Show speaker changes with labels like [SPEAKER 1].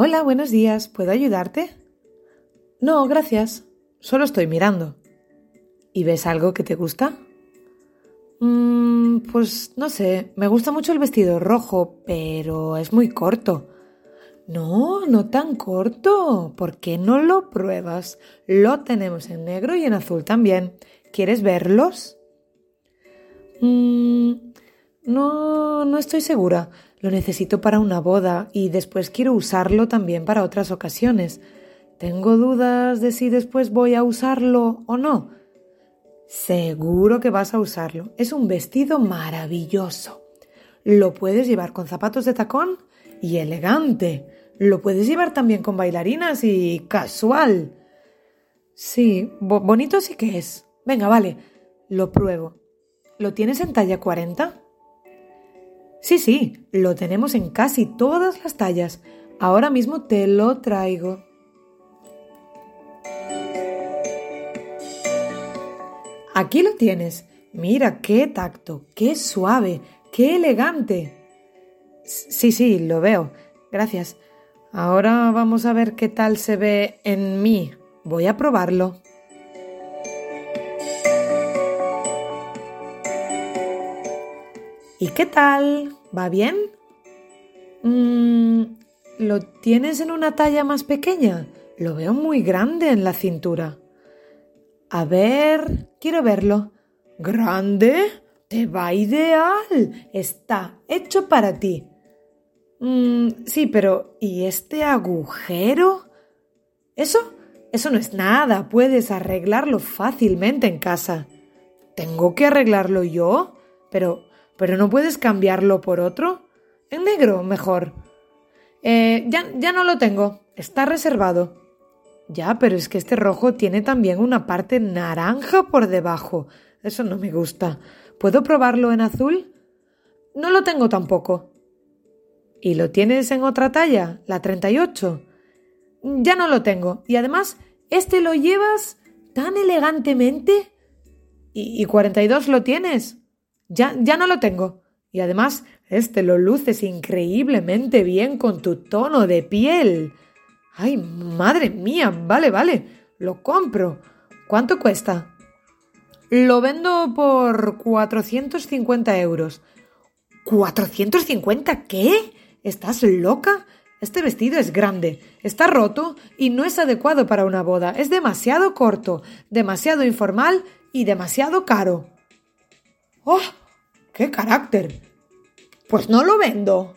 [SPEAKER 1] Hola, buenos días. ¿Puedo ayudarte? No, gracias. Solo estoy mirando. ¿Y ves algo que te gusta? Mm, pues no sé, me gusta mucho el vestido rojo, pero es muy corto. No, no tan corto. ¿Por qué no lo pruebas? Lo tenemos en negro y en azul también. ¿Quieres verlos? Mm, no, no estoy segura. Lo necesito para una boda y después quiero usarlo también para otras ocasiones. Tengo dudas de si después voy a usarlo o no. Seguro que vas a usarlo. Es un vestido maravilloso. Lo puedes llevar con zapatos de tacón y elegante. Lo puedes llevar también con bailarinas y casual. Sí, bonito sí que es. Venga, vale, lo pruebo. ¿Lo tienes en talla 40? Sí, sí, lo tenemos en casi todas las tallas. Ahora mismo te lo traigo. Aquí lo tienes. Mira qué tacto, qué suave, qué elegante. Sí, sí, lo veo. Gracias. Ahora vamos a ver qué tal se ve en mí. Voy a probarlo. ¿Y qué tal? ¿Va bien? Mm, ¿Lo tienes en una talla más pequeña? Lo veo muy grande en la cintura. A ver, quiero verlo. ¿Grande? Te va ideal. Está hecho para ti. Mm, sí, pero ¿y este agujero? ¿Eso? Eso no es nada. Puedes arreglarlo fácilmente en casa. ¿Tengo que arreglarlo yo? Pero ¿Pero no puedes cambiarlo por otro? En negro, mejor. Eh, ya, ya no lo tengo. Está reservado. Ya, pero es que este rojo tiene también una parte naranja por debajo. Eso no me gusta. ¿Puedo probarlo en azul? No lo tengo tampoco. ¿Y lo tienes en otra talla? ¿La 38? Ya no lo tengo. Y además, ¿este lo llevas tan elegantemente? ¿Y, y 42 lo tienes? Ya, ya no lo tengo. Y además, este lo luces increíblemente bien con tu tono de piel. Ay, madre mía, vale, vale, lo compro. ¿Cuánto cuesta? Lo vendo por 450 euros. ¿450 qué? ¿Estás loca? Este vestido es grande, está roto y no es adecuado para una boda. Es demasiado corto, demasiado informal y demasiado caro. ¡Oh! ¡Qué carácter! Pues no lo vendo.